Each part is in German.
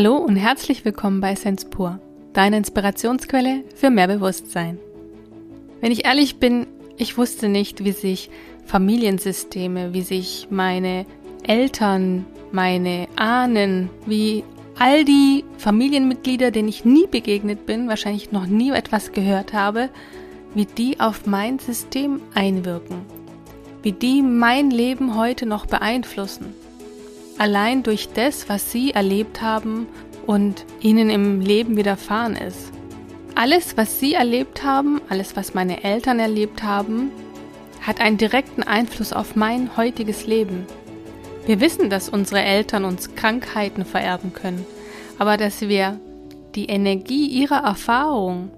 Hallo und herzlich willkommen bei Sense Pur, deine Inspirationsquelle für mehr Bewusstsein. Wenn ich ehrlich bin, ich wusste nicht, wie sich Familiensysteme, wie sich meine Eltern, meine Ahnen, wie all die Familienmitglieder, denen ich nie begegnet bin, wahrscheinlich noch nie etwas gehört habe, wie die auf mein System einwirken, wie die mein Leben heute noch beeinflussen allein durch das, was sie erlebt haben und ihnen im Leben widerfahren ist. Alles, was sie erlebt haben, alles, was meine Eltern erlebt haben, hat einen direkten Einfluss auf mein heutiges Leben. Wir wissen, dass unsere Eltern uns Krankheiten vererben können, aber dass wir die Energie ihrer Erfahrung,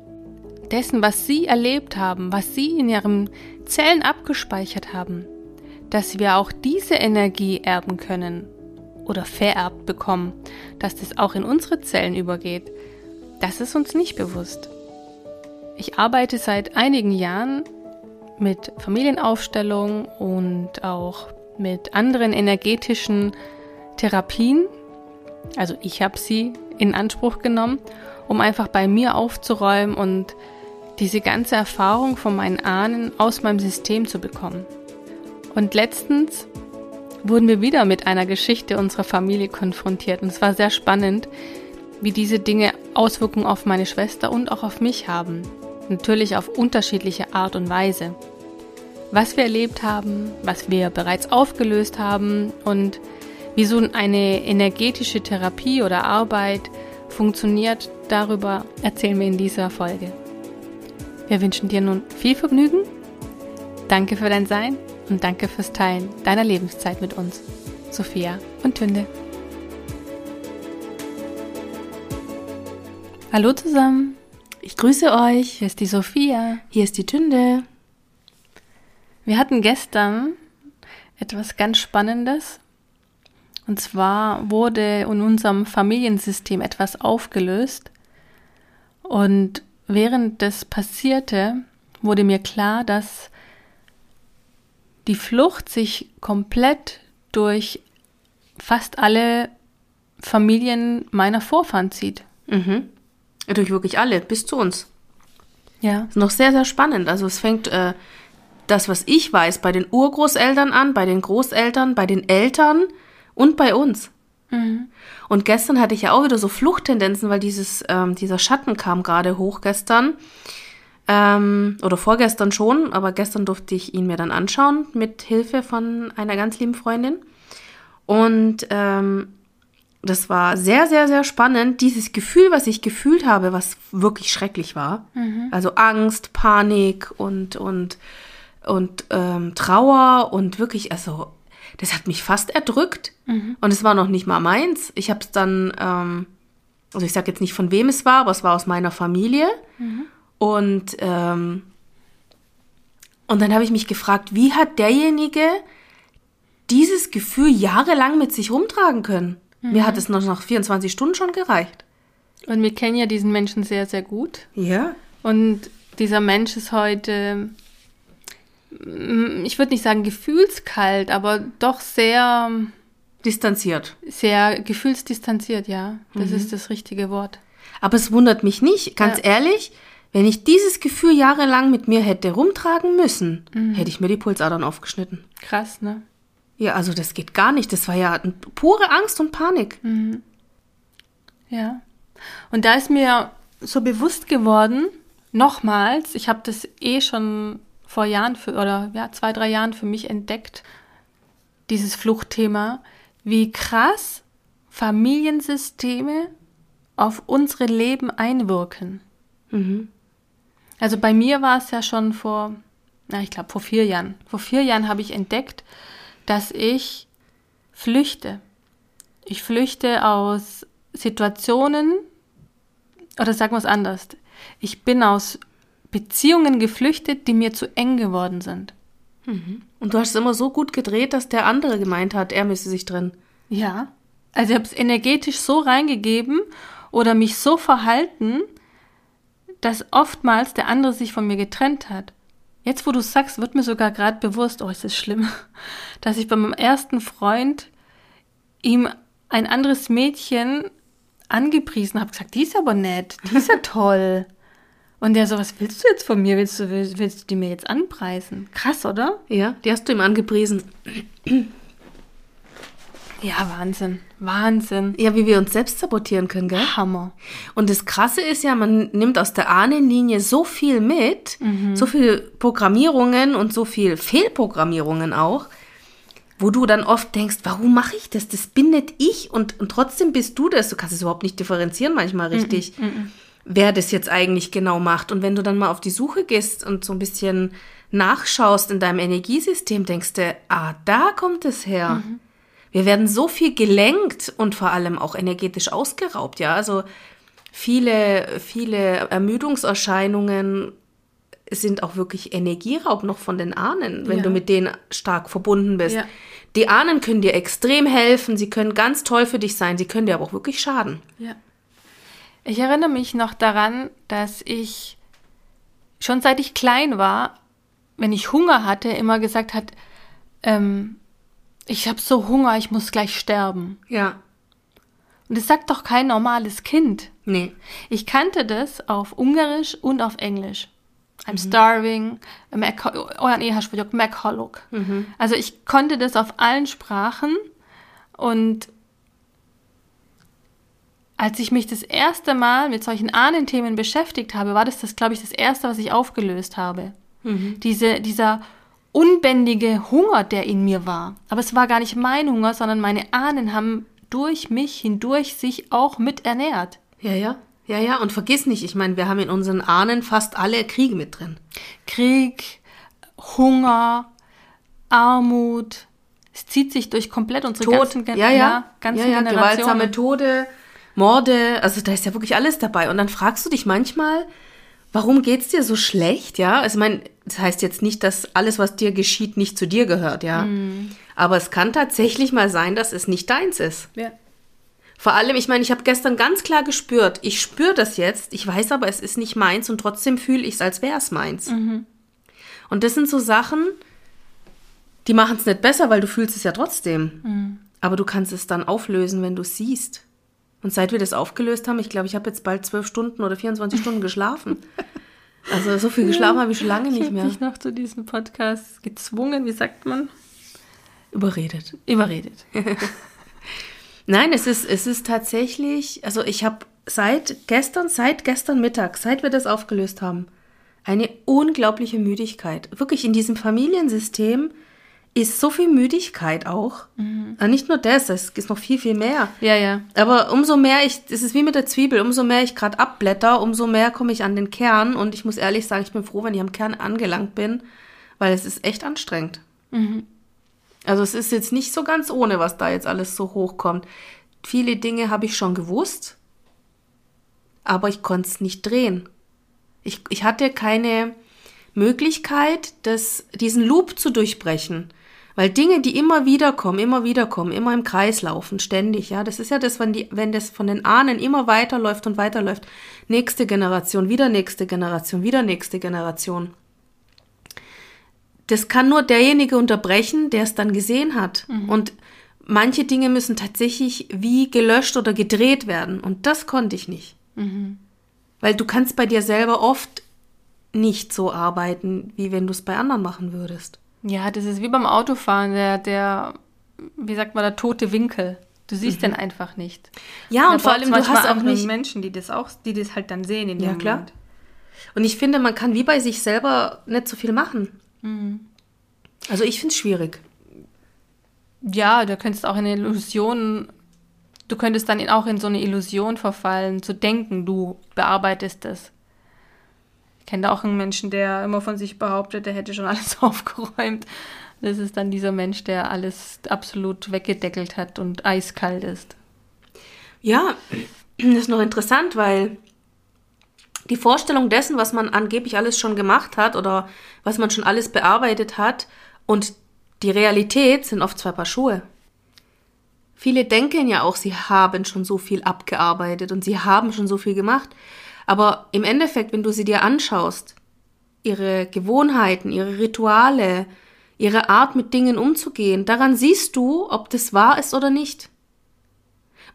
dessen, was sie erlebt haben, was sie in ihren Zellen abgespeichert haben, dass wir auch diese Energie erben können oder vererbt bekommen, dass das auch in unsere Zellen übergeht, das ist uns nicht bewusst. Ich arbeite seit einigen Jahren mit Familienaufstellung und auch mit anderen energetischen Therapien. Also ich habe sie in Anspruch genommen, um einfach bei mir aufzuräumen und diese ganze Erfahrung von meinen Ahnen aus meinem System zu bekommen. Und letztens wurden wir wieder mit einer Geschichte unserer Familie konfrontiert. Und es war sehr spannend, wie diese Dinge Auswirkungen auf meine Schwester und auch auf mich haben. Natürlich auf unterschiedliche Art und Weise. Was wir erlebt haben, was wir bereits aufgelöst haben und wie so eine energetische Therapie oder Arbeit funktioniert, darüber erzählen wir in dieser Folge. Wir wünschen dir nun viel Vergnügen. Danke für dein Sein und danke fürs Teilen deiner Lebenszeit mit uns. Sophia und Tünde. Hallo zusammen. Ich grüße euch. Hier ist die Sophia. Hier ist die Tünde. Wir hatten gestern etwas ganz Spannendes. Und zwar wurde in unserem Familiensystem etwas aufgelöst. Und während das passierte, wurde mir klar, dass die Flucht sich komplett durch fast alle Familien meiner Vorfahren zieht. Mhm. Durch wirklich alle, bis zu uns. Ja. Ist noch sehr, sehr spannend. Also es fängt äh, das, was ich weiß, bei den Urgroßeltern an, bei den Großeltern, bei den Eltern und bei uns. Mhm. Und gestern hatte ich ja auch wieder so Fluchttendenzen, weil dieses, ähm, dieser Schatten kam gerade hoch gestern. Ähm, oder vorgestern schon, aber gestern durfte ich ihn mir dann anschauen mit Hilfe von einer ganz lieben Freundin. Und ähm, das war sehr, sehr, sehr spannend. Dieses Gefühl, was ich gefühlt habe, was wirklich schrecklich war. Mhm. Also Angst, Panik und, und, und ähm, Trauer und wirklich, also das hat mich fast erdrückt. Mhm. Und es war noch nicht mal meins. Ich habe es dann, ähm, also ich sage jetzt nicht von wem es war, aber es war aus meiner Familie. Mhm. Und, ähm, und dann habe ich mich gefragt, wie hat derjenige dieses Gefühl jahrelang mit sich rumtragen können? Mhm. Mir hat es noch nach 24 Stunden schon gereicht. Und wir kennen ja diesen Menschen sehr, sehr gut. Ja. Und dieser Mensch ist heute, mm, ich würde nicht sagen gefühlskalt, aber doch sehr distanziert. Sehr gefühlsdistanziert, ja. Das mhm. ist das richtige Wort. Aber es wundert mich nicht, ganz ja. ehrlich. Wenn ich dieses Gefühl jahrelang mit mir hätte rumtragen müssen, mhm. hätte ich mir die Pulsadern aufgeschnitten. Krass, ne? Ja, also das geht gar nicht. Das war ja pure Angst und Panik. Mhm. Ja. Und da ist mir so bewusst geworden, nochmals, ich habe das eh schon vor Jahren für, oder ja, zwei, drei Jahren für mich entdeckt, dieses Fluchtthema, wie krass Familiensysteme auf unsere Leben einwirken. Mhm. Also bei mir war es ja schon vor, na, ich glaube vor vier Jahren. Vor vier Jahren habe ich entdeckt, dass ich flüchte. Ich flüchte aus Situationen, oder sagen wir es anders. Ich bin aus Beziehungen geflüchtet, die mir zu eng geworden sind. Mhm. Und du hast es immer so gut gedreht, dass der andere gemeint hat, er müsse sich drin. Ja. Also ich habe es energetisch so reingegeben oder mich so verhalten, dass oftmals der andere sich von mir getrennt hat. Jetzt, wo du sagst, wird mir sogar gerade bewusst, oh, ist das schlimm, dass ich bei meinem ersten Freund ihm ein anderes Mädchen angepriesen, habe gesagt, die ist aber nett, die ist ja toll. Und der so, was willst du jetzt von mir? Willst du, willst, willst du die mir jetzt anpreisen? Krass, oder? Ja, die hast du ihm angepriesen. Ja, Wahnsinn. Wahnsinn. Ja, wie wir uns selbst sabotieren können, gell? Hammer. Und das Krasse ist ja, man nimmt aus der Ahnenlinie so viel mit, so viel Programmierungen und so viel Fehlprogrammierungen auch, wo du dann oft denkst, warum mache ich das? Das bin nicht ich und, und trotzdem bist du das. Du kannst es überhaupt nicht differenzieren manchmal richtig, wer das jetzt eigentlich genau macht. Und wenn du dann mal auf die Suche gehst und so ein bisschen nachschaust in deinem Energiesystem, denkst du, ah, da kommt es her. Wir werden so viel gelenkt und vor allem auch energetisch ausgeraubt, ja. Also viele, viele Ermüdungserscheinungen sind auch wirklich Energieraub noch von den Ahnen, wenn Ja. du mit denen stark verbunden bist. Ja. Die Ahnen können dir extrem helfen, sie können ganz toll für dich sein, sie können dir aber auch wirklich schaden. Ja. Ich erinnere mich noch daran, dass ich schon seit ich klein war, wenn ich Hunger hatte, immer gesagt hat, ähm, ich habe so Hunger, ich muss gleich sterben. Ja. Und das sagt doch kein normales Kind. Nee. Ich kannte das auf Ungarisch und auf Englisch. I'm starving, Mac- olyan éhes vagyok, meghalok. Also ich konnte das auf allen Sprachen und als ich mich das erste Mal mit solchen Ahnenthemen beschäftigt habe, war das, das glaube ich, das erste, was ich aufgelöst habe. Diese, dieser unbändige Hunger, der in mir war. Aber es war gar nicht mein Hunger, sondern meine Ahnen haben durch mich hindurch sich auch mit ernährt. Ja, ja. Ja, ja. Und vergiss nicht, ich meine, wir haben in unseren Ahnen fast alle Kriege mit drin. Krieg, Hunger, Armut. Es zieht sich durch komplett unsere Tod, ganzen, Gen- ja, ja, ganzen ja, ja, Generationen. gewaltsame Tode, Morde, also da ist ja wirklich alles dabei. Und dann fragst du dich manchmal, warum geht's dir so schlecht, ja? Also ich meine, das heißt jetzt nicht, dass alles, was dir geschieht, nicht zu dir gehört, ja. Mhm. Aber es kann tatsächlich mal sein, dass es nicht deins ist. Ja. Vor allem, ich meine, ich habe gestern ganz klar gespürt, ich spüre das jetzt, ich weiß aber, es ist nicht meins und trotzdem fühle ich es, als wäre es meins. Und das sind so Sachen, die machen es nicht besser, weil du fühlst es ja trotzdem. Aber du kannst es dann auflösen, wenn du siehst. Und seit wir das aufgelöst haben, ich glaube, ich habe jetzt bald zwölf Stunden oder 24 Stunden geschlafen. Also so viel geschlafen habe ich schon lange Ich nicht habe mehr. dich noch zu diesem Podcast gezwungen, wie sagt man? Überredet. Überredet. Nein, es ist, es ist tatsächlich, also ich habe seit gestern, seit gestern Mittag, seit wir das aufgelöst haben, eine unglaubliche Müdigkeit. Wirklich in diesem Familiensystem ist so viel Müdigkeit auch. Aber nicht nur das, es ist noch viel, viel mehr. Ja, ja. Aber umso mehr ich, es ist wie mit der Zwiebel, umso mehr ich gerade abblätter, umso mehr komme ich an den Kern. Und ich muss ehrlich sagen, ich bin froh, wenn ich am Kern angelangt bin, weil es ist echt anstrengend. Also es ist jetzt nicht so ganz ohne, was da jetzt alles so hochkommt. Viele Dinge habe ich schon gewusst, aber ich konnte es nicht drehen. Ich, ich hatte keine Möglichkeit, das, diesen Loop zu durchbrechen. Weil Dinge, die immer wieder kommen, immer wieder kommen, immer im Kreis laufen, ständig, ja, das ist ja das, wenn, die, wenn das von den Ahnen immer weiterläuft und weiterläuft. Nächste Generation, wieder nächste Generation, wieder nächste Generation. Das kann nur derjenige unterbrechen, der es dann gesehen hat. Und manche Dinge müssen tatsächlich wie gelöscht oder gedreht werden. Und das konnte ich nicht. Weil du kannst bei dir selber oft nicht so arbeiten, wie wenn du es bei anderen machen würdest. Ja, das ist wie beim Autofahren, der, der, wie sagt man, der tote Winkel. Du siehst den einfach nicht. Ja, Da und vor allem, du hast auch nicht. Menschen, die das auch, die das halt dann sehen in dem Ja, klar. Moment. Und ich finde, man kann wie bei sich selber nicht so viel machen. Also ich finde es schwierig. Ja, du könntest auch in eine Illusion, du könntest dann auch in so eine Illusion verfallen, zu denken, du bearbeitest es. Kenne da auch einen Menschen, der immer von sich behauptet, der hätte schon alles aufgeräumt. Das ist dann dieser Mensch, der alles absolut weggedeckelt hat und eiskalt ist. Ja, das ist noch interessant, weil die Vorstellung dessen, was man angeblich alles schon gemacht hat oder was man schon alles bearbeitet hat und die Realität sind oft zwei Paar Schuhe. Viele denken ja auch, sie haben schon so viel abgearbeitet und sie haben schon so viel gemacht. Aber im Endeffekt, wenn du sie dir anschaust, ihre Gewohnheiten, ihre Rituale, ihre Art mit Dingen umzugehen, daran siehst du, ob das wahr ist oder nicht.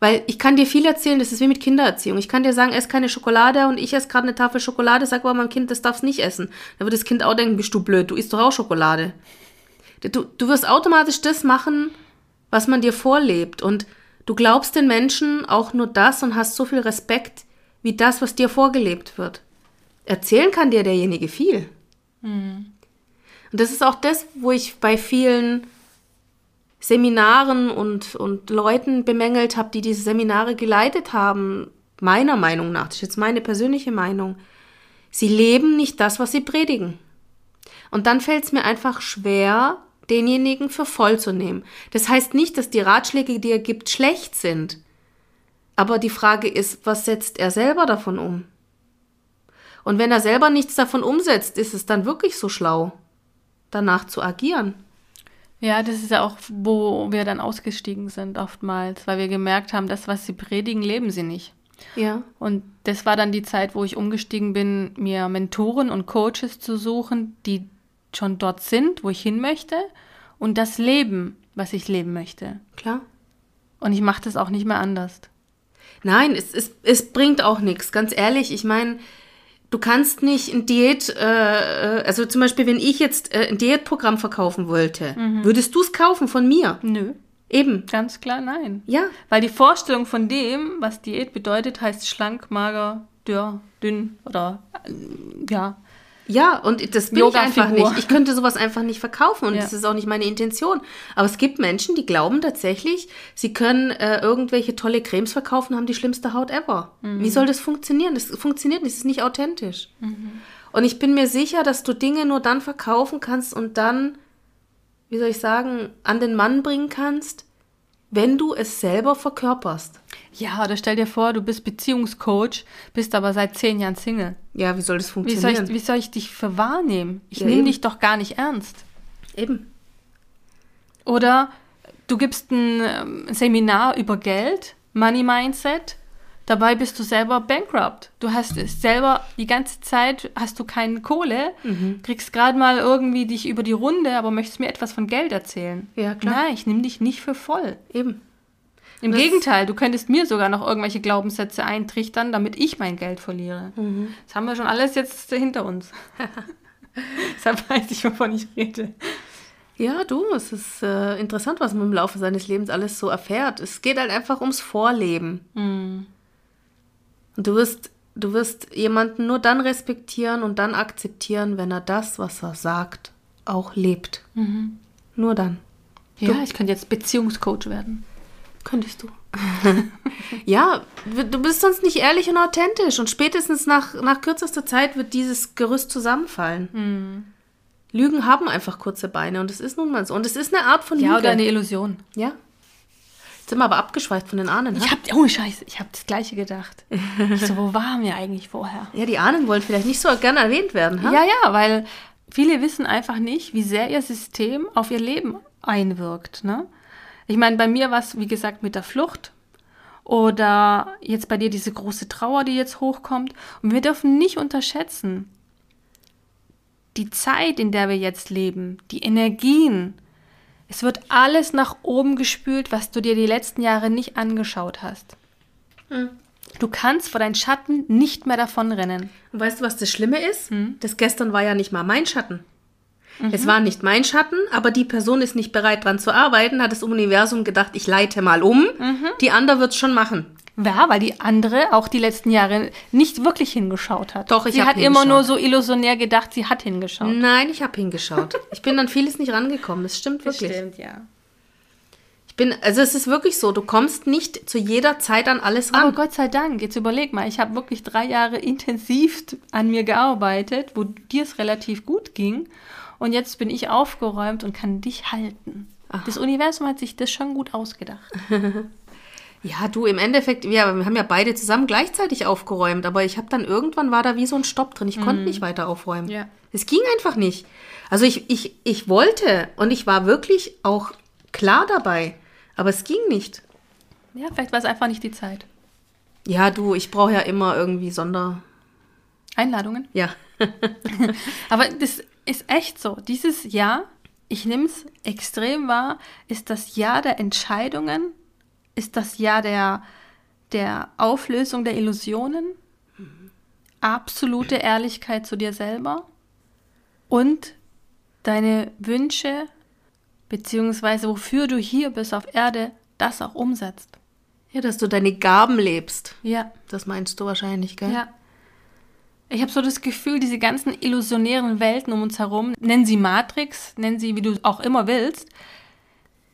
Weil ich kann dir viel erzählen, das ist wie mit Kindererziehung. Ich kann dir sagen, ess keine Schokolade und ich esse gerade eine Tafel Schokolade, sag aber meinem Kind, das darf's nicht essen. Da wird das Kind auch denken, bist du blöd, du isst doch auch Schokolade. Du, du wirst automatisch das machen, was man dir vorlebt. Und du glaubst den Menschen auch nur das und hast so viel Respekt wie das, was dir vorgelebt wird. Erzählen kann dir derjenige viel. Mhm. Und das ist auch das, wo ich bei vielen Seminaren und, und Leuten bemängelt habe, die diese Seminare geleitet haben, meiner Meinung nach, das ist jetzt meine persönliche Meinung, sie leben nicht das, was sie predigen. Und dann fällt es mir einfach schwer, denjenigen für voll zu nehmen. Das heißt nicht, dass die Ratschläge, die er gibt, schlecht sind. Aber die Frage ist, was setzt er selber davon um? Und wenn er selber nichts davon umsetzt, ist es dann wirklich so schlau, danach zu agieren? Ja, das ist ja auch, wo wir dann ausgestiegen sind oftmals, weil wir gemerkt haben, das, was sie predigen, leben sie nicht. Ja. Und das war dann die Zeit, wo ich umgestiegen bin, mir Mentoren und Coaches zu suchen, die schon dort sind, wo ich hin möchte und das Leben, was ich leben möchte. Klar. Und ich mache das auch nicht mehr anders. Nein, es, es, es bringt auch nichts. Ganz ehrlich, ich meine, du kannst nicht ein Diät, äh, äh, also zum Beispiel, wenn ich jetzt äh, ein Diätprogramm verkaufen wollte, mhm. würdest du es kaufen von mir? Nö. Eben. Ganz klar, nein. Ja. Weil die Vorstellung von dem, was Diät bedeutet, heißt schlank, mager, dürr, dünn oder äh, ja. Ja, und das bin ich einfach nicht. Ich könnte sowas einfach nicht verkaufen und ja. das ist auch nicht meine Intention. Aber es gibt Menschen, die glauben tatsächlich, sie können äh, irgendwelche tolle Cremes verkaufen, haben die schlimmste Haut ever. Mhm. Wie soll das funktionieren? Das funktioniert nicht, das ist nicht authentisch. Mhm. Und ich bin mir sicher, dass du Dinge nur dann verkaufen kannst und dann, wie soll ich sagen, an den Mann bringen kannst, wenn du es selber verkörperst. Ja, oder stell dir vor, du bist Beziehungscoach, bist aber seit zehn Jahren Single. Ja, wie soll das funktionieren? Wie soll ich, wie soll ich dich für wahrnehmen? Ich ja, nehme dich doch gar nicht ernst. Eben. Oder du gibst ein ähm, Seminar über Geld, Money Mindset, Dabei bist du selber bankrupt. Du hast es selber die ganze Zeit, hast du keine Kohle, mhm. kriegst gerade mal irgendwie dich über die Runde, aber möchtest mir etwas von Geld erzählen. Ja, klar. Nein, ich nehme dich nicht für voll. Eben. Im das Gegenteil, du könntest mir sogar noch irgendwelche Glaubenssätze eintrichtern, damit ich mein Geld verliere. Mhm. Das haben wir schon alles jetzt hinter uns. Deshalb weiß ich, wovon ich rede. Ja, du, es ist äh, interessant, was man im Laufe seines Lebens alles so erfährt. Es geht halt einfach ums Vorleben. Mhm. Und du wirst, du wirst jemanden nur dann respektieren und dann akzeptieren, wenn er das, was er sagt, auch lebt. Mhm. Nur dann. Ja, du, ich könnte jetzt Beziehungscoach werden. Könntest du. ja, du bist sonst nicht ehrlich und authentisch. Und spätestens nach, nach kürzester Zeit wird dieses Gerüst zusammenfallen. Mhm. Lügen haben einfach kurze Beine und es ist nun mal so. Und es ist eine Art von Lüge. Ja, oder eine Illusion. Ja. Jetzt sind wir aber abgeschweift von den Ahnen. Ich hab, oh Scheiße, ich habe das Gleiche gedacht. ich so, wo waren wir eigentlich vorher? Ja, die Ahnen wollen vielleicht nicht so gerne erwähnt werden. Ha? Ja, ja, weil viele wissen einfach nicht, wie sehr ihr System auf ihr Leben einwirkt. Ne? Ich meine, bei mir war es, wie gesagt, mit der Flucht. Oder jetzt bei dir diese große Trauer, die jetzt hochkommt. Und wir dürfen nicht unterschätzen, die Zeit, in der wir jetzt leben, die Energien, es wird alles nach oben gespült, was du dir die letzten Jahre nicht angeschaut hast. Hm. Du kannst vor deinen Schatten nicht mehr davonrennen. Und weißt du, was das Schlimme ist? Hm. Das gestern war ja nicht mal mein Schatten. Mhm. Es war nicht mein Schatten, aber die Person ist nicht bereit, dran zu arbeiten, hat das Universum gedacht, ich leite mal um. Mhm. Die andere wird es schon machen. Ja, weil die andere auch die letzten Jahre nicht wirklich hingeschaut hat. Doch, ich Sie hat immer nur so illusionär gedacht, sie hat hingeschaut. Nein, ich habe hingeschaut. ich bin an vieles nicht rangekommen. Das stimmt wirklich. Das stimmt, ja. Ich bin, also es ist wirklich so, du kommst nicht zu jeder Zeit an alles ran. Aber Gott sei Dank, jetzt überleg mal, ich habe wirklich drei Jahre intensiv an mir gearbeitet, wo dir es relativ gut ging. Und jetzt bin ich aufgeräumt und kann dich halten. Ach. Das Universum hat sich das schon gut ausgedacht. Ja, du, im Endeffekt, wir haben ja beide zusammen gleichzeitig aufgeräumt, aber ich habe dann irgendwann war da wie so ein Stopp drin. Ich mm. konnte mhm. nicht weiter aufräumen. Ja. Es ging einfach nicht. Also ich, ich, ich wollte und ich war wirklich auch klar dabei, aber es ging nicht. Ja, vielleicht war es einfach nicht die Zeit. Ja, du, ich brauche ja immer irgendwie Sonder. Einladungen? Ja. aber das ist echt so. Dieses Jahr, ich nehme es extrem wahr, ist das Jahr der Entscheidungen ist das Jahr der, der Auflösung der Illusionen, absolute Ehrlichkeit zu dir selber und deine Wünsche, beziehungsweise wofür du hier bist auf Erde, das auch umsetzt. Ja, dass du deine Gaben lebst. Ja. Das meinst du wahrscheinlich, gell? Ja. Ich habe so das Gefühl, diese ganzen illusionären Welten um uns herum, nennen sie Matrix, nennen sie, wie du auch immer willst.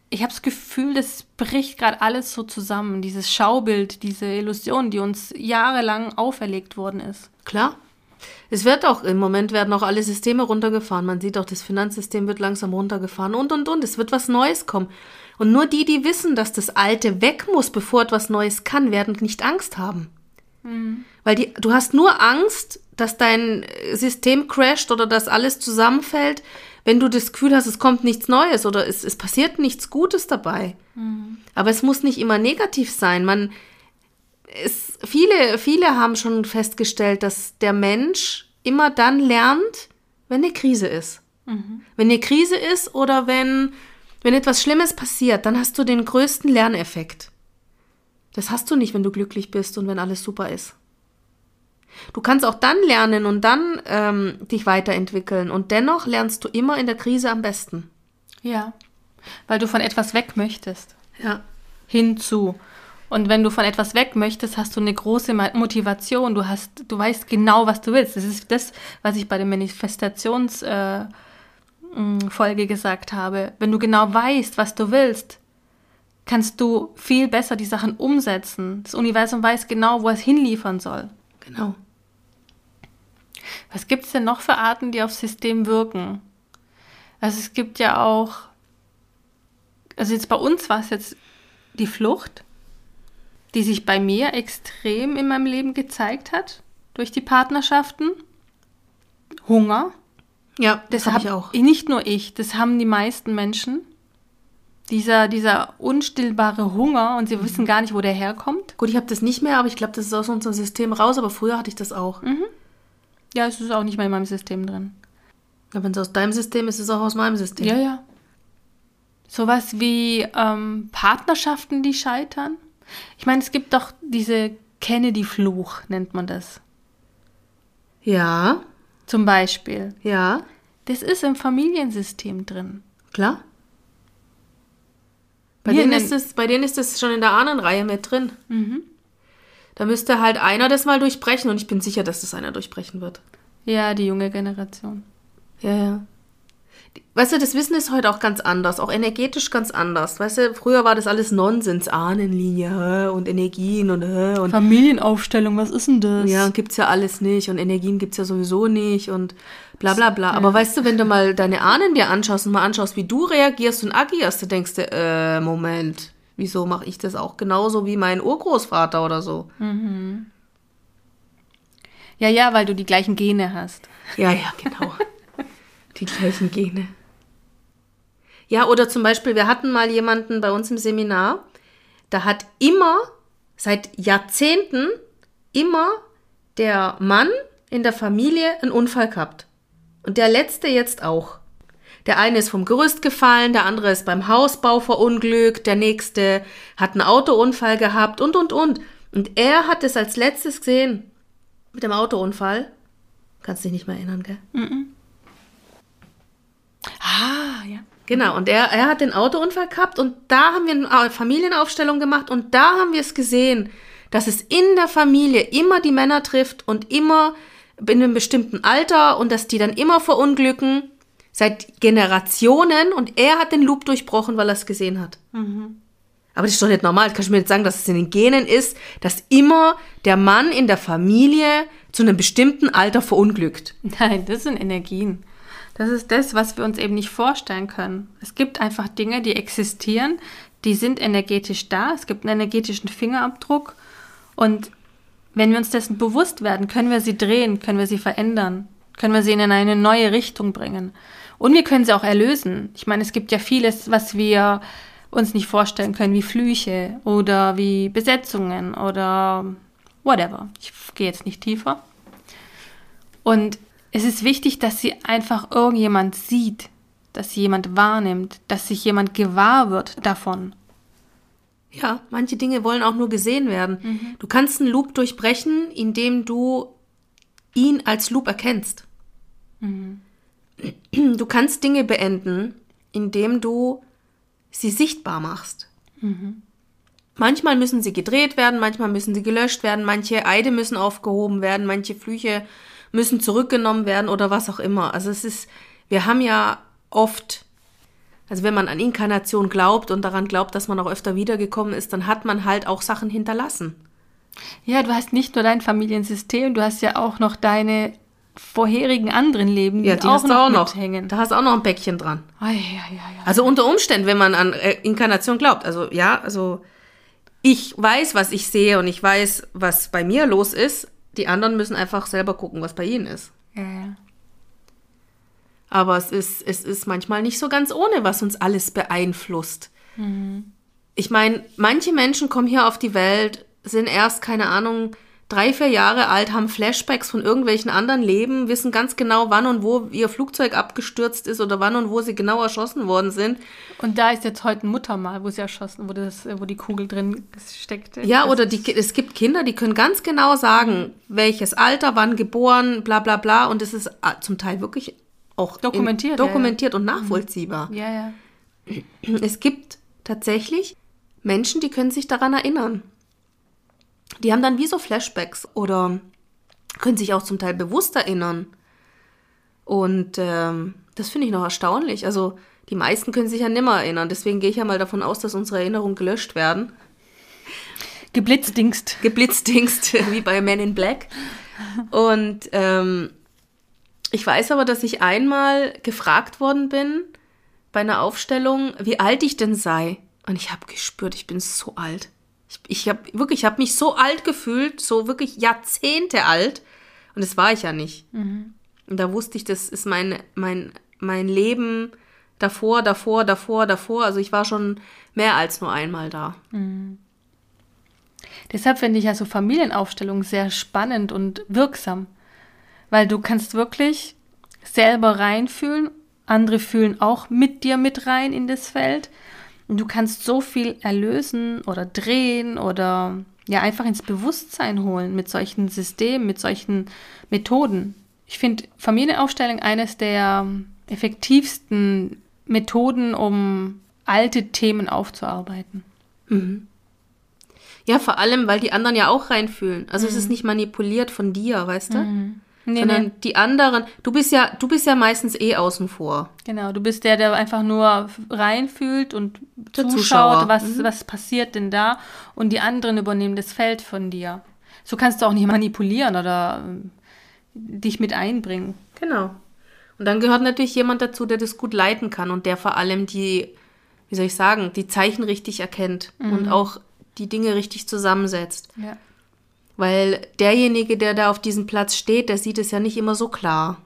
Ich habe das Gefühl, das bricht gerade alles so zusammen. Dieses Schaubild, diese Illusion, die uns jahrelang auferlegt worden ist. Klar. Es wird auch, im Moment werden auch alle Systeme runtergefahren. Man sieht auch, das Finanzsystem wird langsam runtergefahren und, und, und. Es wird was Neues kommen. Und nur die, die wissen, dass das Alte weg muss, bevor etwas Neues kann, werden nicht Angst haben. Mhm. Weil die, du hast nur Angst, dass dein System crasht oder dass alles zusammenfällt, wenn du das Gefühl hast, es kommt nichts Neues oder es, es passiert nichts Gutes dabei. Mhm. Aber es muss nicht immer negativ sein. Man, es, viele, viele haben schon festgestellt, dass der Mensch immer dann lernt, wenn eine Krise ist. Mhm. Wenn eine Krise ist oder wenn, wenn etwas Schlimmes passiert, dann hast du den größten Lerneffekt. Das hast du nicht, wenn du glücklich bist und wenn alles super ist. Du kannst auch dann lernen und dann ähm, dich weiterentwickeln und dennoch lernst du immer in der Krise am besten. Ja, weil du von etwas weg möchtest. Ja. Hinzu. Und wenn du von etwas weg möchtest, hast du eine große Motivation. Du hast, du weißt genau, was du willst. Das ist das, was ich bei der Manifestationsfolge äh, gesagt habe. Wenn du genau weißt, was du willst, kannst du viel besser die Sachen umsetzen. Das Universum weiß genau, wo es hinliefern soll. Genau. Was gibt es denn noch für Arten, die aufs System wirken? Also es gibt ja auch, also jetzt bei uns war es jetzt die Flucht, die sich bei mir extrem in meinem Leben gezeigt hat, durch die Partnerschaften. Hunger. Ja, das, das habe ich auch. Nicht nur ich, das haben die meisten Menschen dieser, dieser unstillbare Hunger und sie mhm. wissen gar nicht, wo der herkommt. Gut, ich habe das nicht mehr, aber ich glaube, das ist aus unserem System raus, aber früher hatte ich das auch. Mhm. Ja, es ist auch nicht mehr in meinem System drin. Ja, wenn es aus deinem System ist, ist es auch aus meinem System. Ja, ja. Sowas wie ähm, Partnerschaften, die scheitern. Ich meine, es gibt doch diese Kennedy-Fluch, nennt man das. Ja. Zum Beispiel. Ja. Das ist im Familiensystem drin. Klar. Bei denen, ist es, bei denen ist es schon in der Ahnenreihe mit drin. Mhm. Da müsste halt einer das mal durchbrechen und ich bin sicher, dass das einer durchbrechen wird. Ja, die junge Generation. Ja, ja. Weißt du, das Wissen ist heute auch ganz anders, auch energetisch ganz anders. Weißt du, früher war das alles Nonsens, Ahnenlinie und Energien und, und Familienaufstellung, was ist denn das? Ja, gibt's ja alles nicht und Energien gibt's ja sowieso nicht und bla bla bla. Aber weißt du, wenn du mal deine Ahnen dir anschaust und mal anschaust, wie du reagierst und agierst, du denkst dir, äh, Moment, wieso mache ich das auch genauso wie mein Urgroßvater oder so? Mhm. Ja, ja, weil du die gleichen Gene hast. Ja, ja, genau. die gleichen Gene. Ja, oder zum Beispiel, wir hatten mal jemanden bei uns im Seminar, da hat immer, seit Jahrzehnten, immer der Mann in der Familie einen Unfall gehabt. Und der letzte jetzt auch. Der eine ist vom Gerüst gefallen, der andere ist beim Hausbau verunglückt, der nächste hat einen Autounfall gehabt und, und, und. Und er hat es als letztes gesehen mit dem Autounfall. Kannst dich nicht mehr erinnern, gell? Mm, -mm. Ah, ja. Genau, und er, er hat den Autounfall gehabt und da haben wir eine Familienaufstellung gemacht und da haben wir es gesehen, dass es in der Familie immer die Männer trifft und immer in einem bestimmten Alter und dass die dann immer verunglücken seit Generationen und er hat den Loop durchbrochen, weil er es gesehen hat. Mhm. Aber das ist doch nicht normal. Das kannst du mir jetzt sagen, dass es in den Genen ist, dass immer der Mann in der Familie zu einem bestimmten Alter verunglückt. Nein, das sind Energien. Das ist das, was wir uns eben nicht vorstellen können. Es gibt einfach Dinge, die existieren, die sind energetisch da. Es gibt einen energetischen Fingerabdruck und wenn wir uns dessen bewusst werden, können wir sie drehen, können wir sie verändern, können wir sie in eine neue Richtung bringen. Und wir können sie auch erlösen. Ich meine, es gibt ja vieles, was wir uns nicht vorstellen können, wie Flüche oder wie Besetzungen oder whatever. Ich gehe jetzt nicht tiefer. Und es ist wichtig, dass sie einfach irgendjemand sieht, dass sie jemand wahrnimmt, dass sich jemand gewahr wird davon. Ja, manche Dinge wollen auch nur gesehen werden. Mhm. Du kannst einen Loop durchbrechen, indem du ihn als Loop erkennst. Mhm. Du kannst Dinge beenden, indem du sie sichtbar machst. Mhm. Manchmal müssen sie gedreht werden, manchmal müssen sie gelöscht werden, manche Eide müssen aufgehoben werden, manche Flüche müssen zurückgenommen werden oder was auch immer. Also es ist, wir haben ja oft also wenn man an Inkarnation glaubt und daran glaubt, dass man auch öfter wiedergekommen ist, dann hat man halt auch Sachen hinterlassen. Ja, du hast nicht nur dein Familiensystem, du hast ja auch noch deine vorherigen anderen Leben, die, ja, die auch, noch, auch noch hängen. Da hast du auch noch ein Päckchen dran. Ja, ja, ja, also unter Umständen, wenn man an äh, Inkarnation glaubt. Also ja, also ich weiß, was ich sehe und ich weiß, was bei mir los ist. Die anderen müssen einfach selber gucken, was bei ihnen ist. Ja, ja. Aber es ist, es ist manchmal nicht so ganz ohne, was uns alles beeinflusst. Mhm. Ich meine, manche Menschen kommen hier auf die Welt, sind erst, keine Ahnung, drei, vier Jahre alt, haben Flashbacks von irgendwelchen anderen Leben, wissen ganz genau, wann und wo ihr Flugzeug abgestürzt ist oder wann und wo sie genau erschossen worden sind. Und da ist jetzt heute ein Muttermal, wo sie erschossen, wo, das, wo die Kugel drin steckte. Ja, oder die, es gibt Kinder, die können ganz genau sagen, welches Alter, wann geboren, bla bla bla. Und es ist ah, zum Teil wirklich auch dokumentiert, in, dokumentiert ja, und nachvollziehbar. Mhm. Ja, ja. Es gibt tatsächlich Menschen, die können sich daran erinnern. Die haben dann wie so Flashbacks oder können sich auch zum Teil bewusst erinnern. Und ähm, das finde ich noch erstaunlich. Also die meisten können sich ja nimmer erinnern. Deswegen gehe ich ja mal davon aus, dass unsere Erinnerungen gelöscht werden. Geblitzdingst. Geblitzdingst, wie bei Men in Black. Und ähm, ich weiß aber, dass ich einmal gefragt worden bin bei einer Aufstellung, wie alt ich denn sei. Und ich habe gespürt, ich bin so alt. Ich, ich habe wirklich, ich habe mich so alt gefühlt, so wirklich Jahrzehnte alt. Und das war ich ja nicht. Mhm. Und da wusste ich, das ist mein, mein, mein Leben davor, davor, davor, davor. Also ich war schon mehr als nur einmal da. Mhm. Deshalb finde ich ja so Familienaufstellungen sehr spannend und wirksam. Weil du kannst wirklich selber reinfühlen, andere fühlen auch mit dir mit rein in das Feld. Und du kannst so viel erlösen oder drehen oder ja einfach ins Bewusstsein holen mit solchen Systemen, mit solchen Methoden. Ich finde Familienaufstellung eines der effektivsten Methoden, um alte Themen aufzuarbeiten. Mhm. Ja, vor allem, weil die anderen ja auch reinfühlen. Also mhm. es ist mhm. nicht manipuliert von dir, weißt du? Mhm. Nee, sondern nee. die anderen, du bist ja, du bist ja meistens eh außen vor. Genau, du bist der, der einfach nur reinfühlt und der zuschaut, was, mhm. was passiert denn da und die anderen übernehmen das Feld von dir. So kannst du auch nicht manipulieren oder ähm, dich mit einbringen. Genau. Und dann gehört natürlich jemand dazu, der das gut leiten kann und der vor allem die, wie soll ich sagen, die Zeichen richtig erkennt mhm. und auch die Dinge richtig zusammensetzt. Ja. Weil derjenige, der da auf diesem Platz steht, der sieht es ja nicht immer so klar.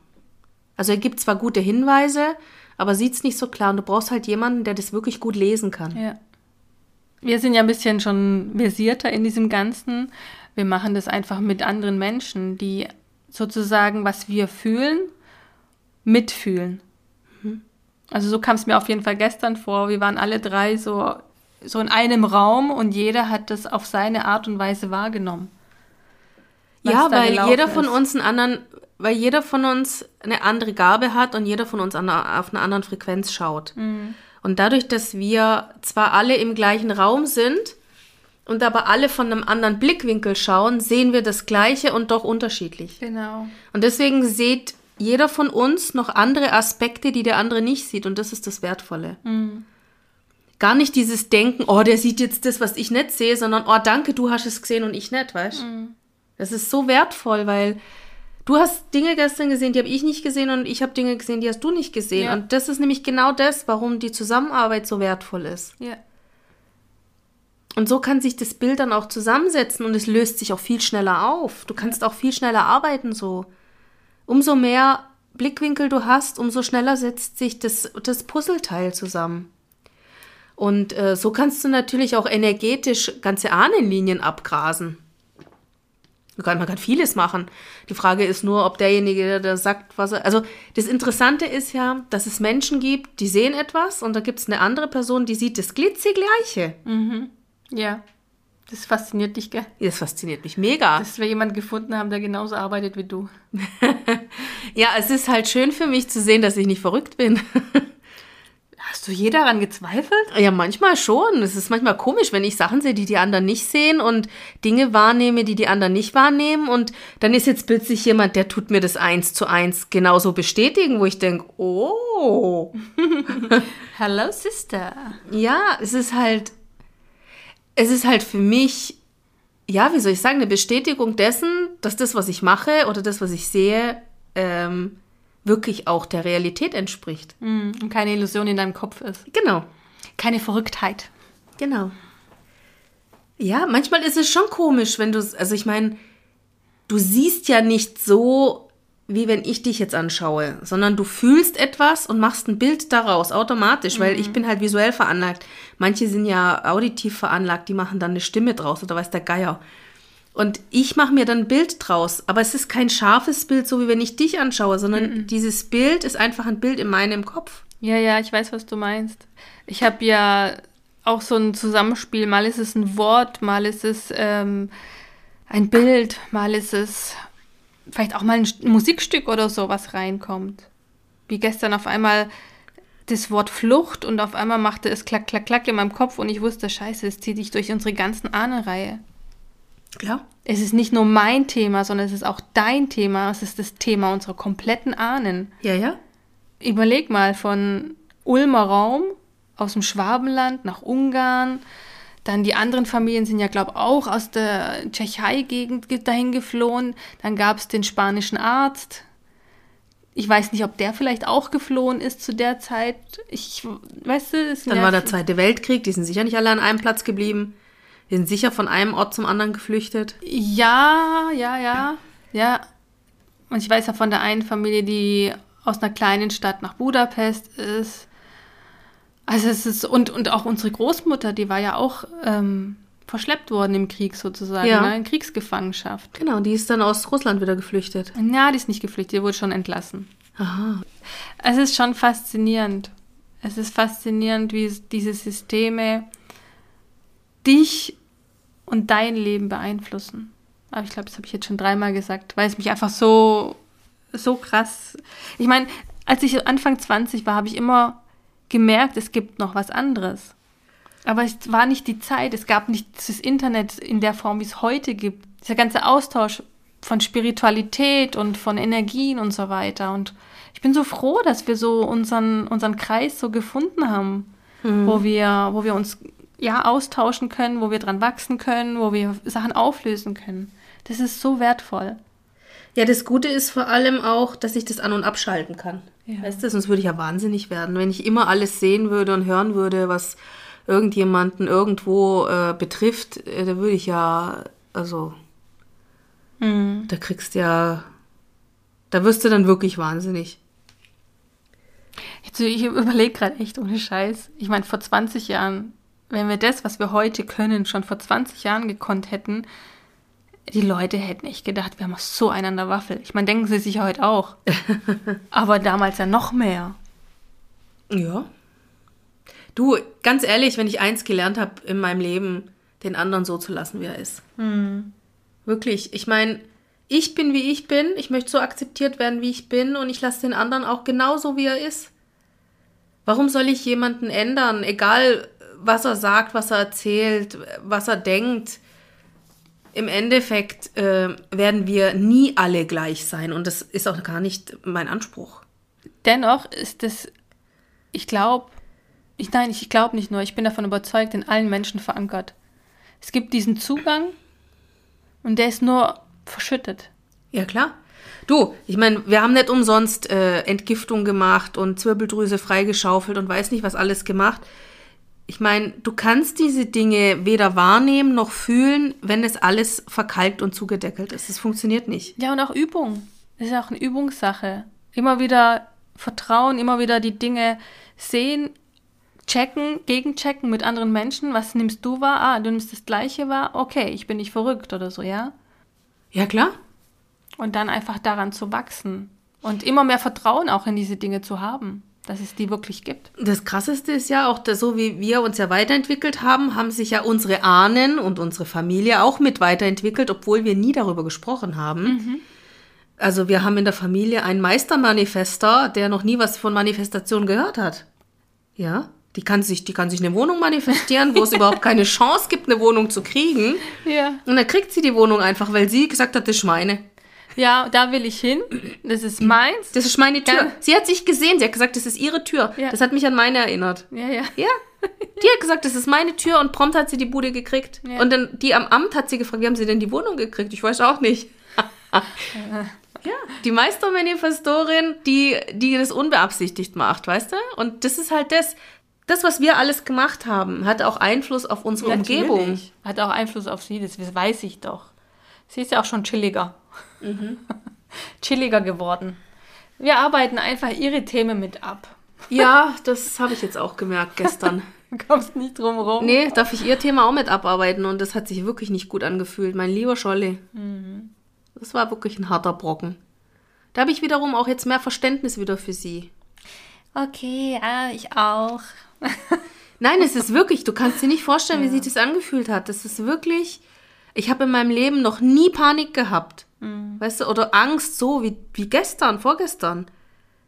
Also er gibt zwar gute Hinweise, aber sieht es nicht so klar. Und du brauchst halt jemanden, der das wirklich gut lesen kann. Ja. Wir sind ja ein bisschen schon versierter in diesem Ganzen. Wir machen das einfach mit anderen Menschen, die sozusagen, was wir fühlen, mitfühlen. Mhm. Also so kam es mir auf jeden Fall gestern vor. Wir waren alle drei so, so in einem Raum und jeder hat das auf seine Art und Weise wahrgenommen ja, weil jeder von uns einen anderen, weil jeder von uns eine andere Gabe hat und jeder von uns an, auf einer anderen Frequenz schaut. Mhm. Und dadurch, dass wir zwar alle im gleichen Raum sind und aber alle von einem anderen Blickwinkel schauen, sehen wir das Gleiche und doch unterschiedlich. Genau. Und deswegen sieht jeder von uns noch andere Aspekte, die der andere nicht sieht. Und das ist das Wertvolle. Mhm. Gar nicht dieses Denken, oh, der sieht jetzt das, was ich nicht sehe, sondern, oh, danke, du hast es gesehen und ich nicht, weißt du? Mhm. Das ist so wertvoll, weil du hast Dinge gestern gesehen, die habe ich nicht gesehen und ich habe Dinge gesehen, die hast du nicht gesehen. Ja. Und das ist nämlich genau das, warum die Zusammenarbeit so wertvoll ist. Ja. Und so kann sich das Bild dann auch zusammensetzen und es löst sich auch viel schneller auf. Du kannst auch viel schneller arbeiten so. Umso mehr Blickwinkel du hast, umso schneller setzt sich das, das Puzzleteil zusammen. Und äh, so kannst du natürlich auch energetisch ganze Ahnenlinien abgrasen. Man kann vieles machen. Die Frage ist nur, ob derjenige, der sagt, was er. Also, das Interessante ist ja, dass es Menschen gibt, die sehen etwas und da gibt es eine andere Person, die sieht das glitzegleiche. Mhm. Ja. Das fasziniert dich, gell? Das fasziniert mich mega. Dass wir jemanden gefunden haben, der genauso arbeitet wie du. ja, es ist halt schön für mich zu sehen, dass ich nicht verrückt bin. Hast du je daran gezweifelt? Ja, manchmal schon. Es ist manchmal komisch, wenn ich Sachen sehe, die die anderen nicht sehen und Dinge wahrnehme, die die anderen nicht wahrnehmen. Und dann ist jetzt plötzlich jemand, der tut mir das eins zu eins genauso bestätigen, wo ich denke, oh. Hello, Sister. Ja, es ist halt, es ist halt für mich, ja, wie soll ich sagen, eine Bestätigung dessen, dass das, was ich mache oder das, was ich sehe, ähm, wirklich auch der Realität entspricht. Mm, und keine Illusion in deinem Kopf ist. Genau. Keine Verrücktheit. Genau. Ja, manchmal ist es schon komisch, wenn du, also ich meine, du siehst ja nicht so, wie wenn ich dich jetzt anschaue, sondern du fühlst etwas und machst ein Bild daraus automatisch, weil mhm. ich bin halt visuell veranlagt. Manche sind ja auditiv veranlagt, die machen dann eine Stimme draus oder weiß der Geier. Und ich mache mir dann ein Bild draus. Aber es ist kein scharfes Bild, so wie wenn ich dich anschaue, sondern mhm. dieses Bild ist einfach ein Bild in meinem Kopf. Ja, ja, ich weiß, was du meinst. Ich habe ja auch so ein Zusammenspiel. Mal ist es ein Wort, mal ist es ähm, ein Bild, mal ist es vielleicht auch mal ein Musikstück oder so, was reinkommt. Wie gestern auf einmal das Wort Flucht und auf einmal machte es klack, klack, klack in meinem Kopf und ich wusste, scheiße, es zieht dich durch unsere ganzen Ahnenreihe. Klar. Es ist nicht nur mein Thema, sondern es ist auch dein Thema. Es ist das Thema unserer kompletten Ahnen. Ja, ja. Überleg mal von Ulmer Raum aus dem Schwabenland nach Ungarn. Dann die anderen Familien sind ja, glaube ich, auch aus der Tschechei-Gegend dahin geflohen. Dann gab es den spanischen Arzt. Ich weiß nicht, ob der vielleicht auch geflohen ist zu der Zeit. Ich, weißt du, Dann war der Zweite Weltkrieg, die sind sicher nicht alle an einem Platz geblieben. Wir sind sicher von einem Ort zum anderen geflüchtet. Ja, ja, ja, ja. Und ich weiß ja von der einen Familie, die aus einer kleinen Stadt nach Budapest ist. Also es ist, und, und auch unsere Großmutter, die war ja auch ähm, verschleppt worden im Krieg sozusagen, ja. ne? in Kriegsgefangenschaft. Genau, die ist dann aus Russland wieder geflüchtet. Ja, die ist nicht geflüchtet, die wurde schon entlassen. Aha. Es ist schon faszinierend. Es ist faszinierend, wie diese Systeme dich und dein Leben beeinflussen. Aber ich glaube, das habe ich jetzt schon dreimal gesagt, weil es mich einfach so, so krass. Ich meine, als ich Anfang 20 war, habe ich immer gemerkt, es gibt noch was anderes. Aber es war nicht die Zeit, es gab nicht das Internet in der Form, wie es heute gibt. Dieser ganze Austausch von Spiritualität und von Energien und so weiter. Und ich bin so froh, dass wir so unseren, unseren Kreis so gefunden haben, mhm. wo, wir, wo wir uns ja, austauschen können, wo wir dran wachsen können, wo wir Sachen auflösen können. Das ist so wertvoll. Ja, das Gute ist vor allem auch, dass ich das an- und abschalten kann. Ja. Weißt du, sonst würde ich ja wahnsinnig werden, wenn ich immer alles sehen würde und hören würde, was irgendjemanden irgendwo äh, betrifft, äh, da würde ich ja, also, mhm. da kriegst ja, da wirst du dann wirklich wahnsinnig. Jetzt, ich überlege gerade echt ohne Scheiß. Ich meine, vor 20 Jahren wenn wir das, was wir heute können, schon vor 20 Jahren gekonnt hätten, die Leute hätten echt gedacht, wir haben so einander Waffel. Ich meine, denken sie sich heute auch. Aber damals ja noch mehr. Ja. Du, ganz ehrlich, wenn ich eins gelernt habe in meinem Leben, den anderen so zu lassen, wie er ist. Hm. Wirklich. Ich meine, ich bin, wie ich bin. Ich möchte so akzeptiert werden, wie ich bin. Und ich lasse den anderen auch genauso, wie er ist. Warum soll ich jemanden ändern? Egal, was er sagt, was er erzählt, was er denkt. Im Endeffekt äh, werden wir nie alle gleich sein und das ist auch gar nicht mein Anspruch. Dennoch ist es, ich glaube, ich, nein, ich glaube nicht nur, ich bin davon überzeugt, in allen Menschen verankert. Es gibt diesen Zugang und der ist nur verschüttet. Ja, klar. Du, ich meine, wir haben nicht umsonst äh, Entgiftung gemacht und Zwirbeldrüse freigeschaufelt und weiß nicht, was alles gemacht ich meine, du kannst diese Dinge weder wahrnehmen noch fühlen, wenn es alles verkalkt und zugedeckelt ist. Das funktioniert nicht. Ja, und auch Übung. Das ist auch eine Übungssache. Immer wieder vertrauen, immer wieder die Dinge sehen, checken, gegenchecken mit anderen Menschen. Was nimmst du wahr? Ah, du nimmst das Gleiche wahr. Okay, ich bin nicht verrückt oder so, ja? Ja, klar. Und dann einfach daran zu wachsen. Und immer mehr Vertrauen auch in diese Dinge zu haben. Dass es die wirklich gibt. Das Krasseste ist ja auch, dass so wie wir uns ja weiterentwickelt haben, haben sich ja unsere Ahnen und unsere Familie auch mit weiterentwickelt, obwohl wir nie darüber gesprochen haben. Mhm. Also wir haben in der Familie einen Meistermanifester, der noch nie was von Manifestation gehört hat. Ja, die kann sich, die kann sich eine Wohnung manifestieren, wo es überhaupt keine Chance gibt, eine Wohnung zu kriegen. Ja. Und dann kriegt sie die Wohnung einfach, weil sie gesagt hat, das ist meine. Ja, da will ich hin. Das ist meins. Das ist meine Tür. Ja. Sie hat sich gesehen, sie hat gesagt, das ist ihre Tür. Ja. Das hat mich an meine erinnert. Ja, ja. Ja. Die hat gesagt, das ist meine Tür und prompt hat sie die Bude gekriegt. Ja. Und dann die am Amt hat sie gefragt, wie haben sie denn die Wohnung gekriegt? Ich weiß auch nicht. Ja, die Meistermanifestorin, die, die das unbeabsichtigt macht, weißt du? Und das ist halt das, das, was wir alles gemacht haben, hat auch Einfluss auf unsere Natürlich. Umgebung. Hat auch Einfluss auf sie, das weiß ich doch. Sie ist ja auch schon chilliger. Mhm. chilliger geworden. Wir arbeiten einfach ihre Themen mit ab. Ja, das habe ich jetzt auch gemerkt gestern. du kommst nicht drum rum. Nee, darf ich ihr Thema auch mit abarbeiten und das hat sich wirklich nicht gut angefühlt. Mein lieber Scholli. Mhm. Das war wirklich ein harter Brocken. Da habe ich wiederum auch jetzt mehr Verständnis wieder für sie. Okay, ja, ich auch. Nein, es ist wirklich, du kannst dir nicht vorstellen, ja. wie sich das angefühlt hat. Das ist wirklich, ich habe in meinem Leben noch nie Panik gehabt. Mhm. Weißt du, oder Angst so wie, wie gestern, vorgestern.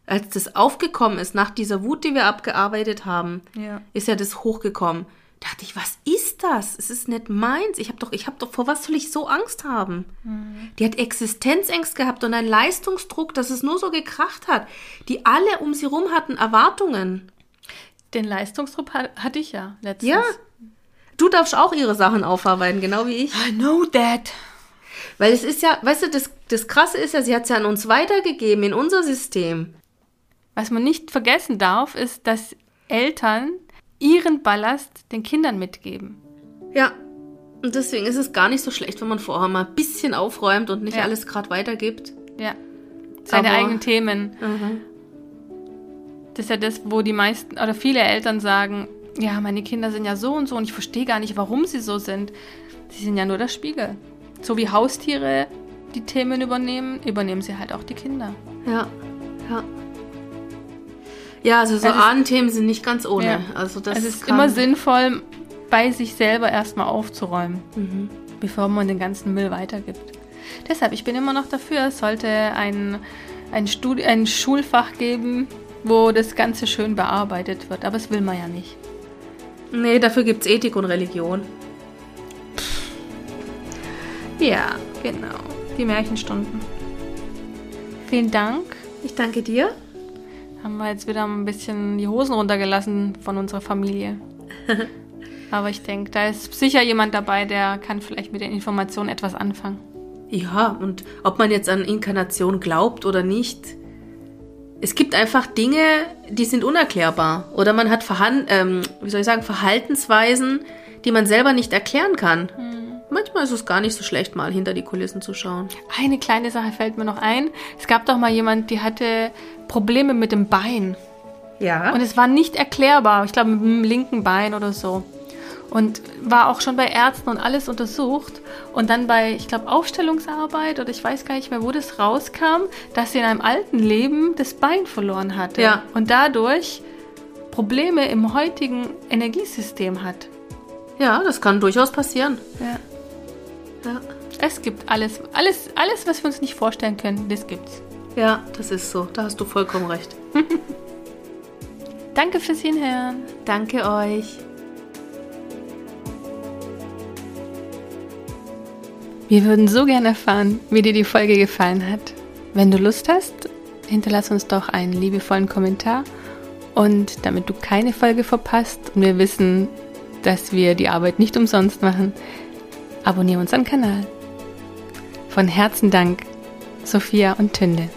Als das aufgekommen ist, nach dieser Wut, die wir abgearbeitet haben, ja. ist ja das hochgekommen. Da dachte ich, was ist das? Es ist nicht meins. Ich habe doch, ich habe doch, vor was soll ich so Angst haben? Mhm. Die hat Existenzängst gehabt und einen Leistungsdruck, dass es nur so gekracht hat. Die alle um sie rum hatten Erwartungen. Den Leistungsdruck hatte ich ja letztens. Ja. Du darfst auch ihre Sachen aufarbeiten, genau wie ich. I know that. Weil es ist ja, weißt du, das, das Krasse ist ja, sie hat es ja an uns weitergegeben, in unser System. Was man nicht vergessen darf, ist, dass Eltern ihren Ballast den Kindern mitgeben. Ja. Und deswegen ist es gar nicht so schlecht, wenn man vorher mal ein bisschen aufräumt und nicht ja. alles gerade weitergibt. Ja. Seine Aber, eigenen Themen. Mhm. Das ist ja das, wo die meisten oder viele Eltern sagen, ja, meine Kinder sind ja so und so und ich verstehe gar nicht, warum sie so sind. Sie sind ja nur der Spiegel. So wie Haustiere die Themen übernehmen, übernehmen sie halt auch die Kinder. Ja, ja. Ja, also so Ahnenthemen sind nicht ganz ohne. Ja. Also das es ist immer sinnvoll, bei sich selber erstmal aufzuräumen, mhm. bevor man den ganzen Müll weitergibt. Deshalb, ich bin immer noch dafür, es sollte ein, ein, Studi ein Schulfach geben, wo das Ganze schön bearbeitet wird. Aber das will man ja nicht. Nee, dafür gibt es Ethik und Religion. Ja, genau. Die Märchenstunden. Vielen Dank. Ich danke dir haben wir jetzt wieder ein bisschen die Hosen runtergelassen von unserer Familie. Aber ich denke, da ist sicher jemand dabei, der kann vielleicht mit den Informationen etwas anfangen. Ja, und ob man jetzt an Inkarnation glaubt oder nicht, es gibt einfach Dinge, die sind unerklärbar. Oder man hat Verhan ähm, wie soll ich sagen, Verhaltensweisen, die man selber nicht erklären kann. Hm. Manchmal ist es gar nicht so schlecht, mal hinter die Kulissen zu schauen. Eine kleine Sache fällt mir noch ein. Es gab doch mal jemand, die hatte Probleme mit dem Bein. Ja. Und es war nicht erklärbar. Ich glaube, mit dem linken Bein oder so. Und war auch schon bei Ärzten und alles untersucht. Und dann bei, ich glaube, Aufstellungsarbeit oder ich weiß gar nicht mehr, wo das rauskam, dass sie in einem alten Leben das Bein verloren hatte. Ja. Und dadurch Probleme im heutigen Energiesystem hat. Ja, das kann durchaus passieren. Ja. Ja. Es gibt alles, alles, alles, was wir uns nicht vorstellen können, das gibt's. Ja, das ist so. Da hast du vollkommen recht. Danke fürs Hinhören. Danke euch. Wir würden so gerne erfahren, wie dir die Folge gefallen hat. Wenn du Lust hast, hinterlass uns doch einen liebevollen Kommentar. Und damit du keine Folge verpasst und wir wissen, dass wir die Arbeit nicht umsonst machen, abonniere unseren Kanal. Von Herzen Dank, Sophia und Tünde.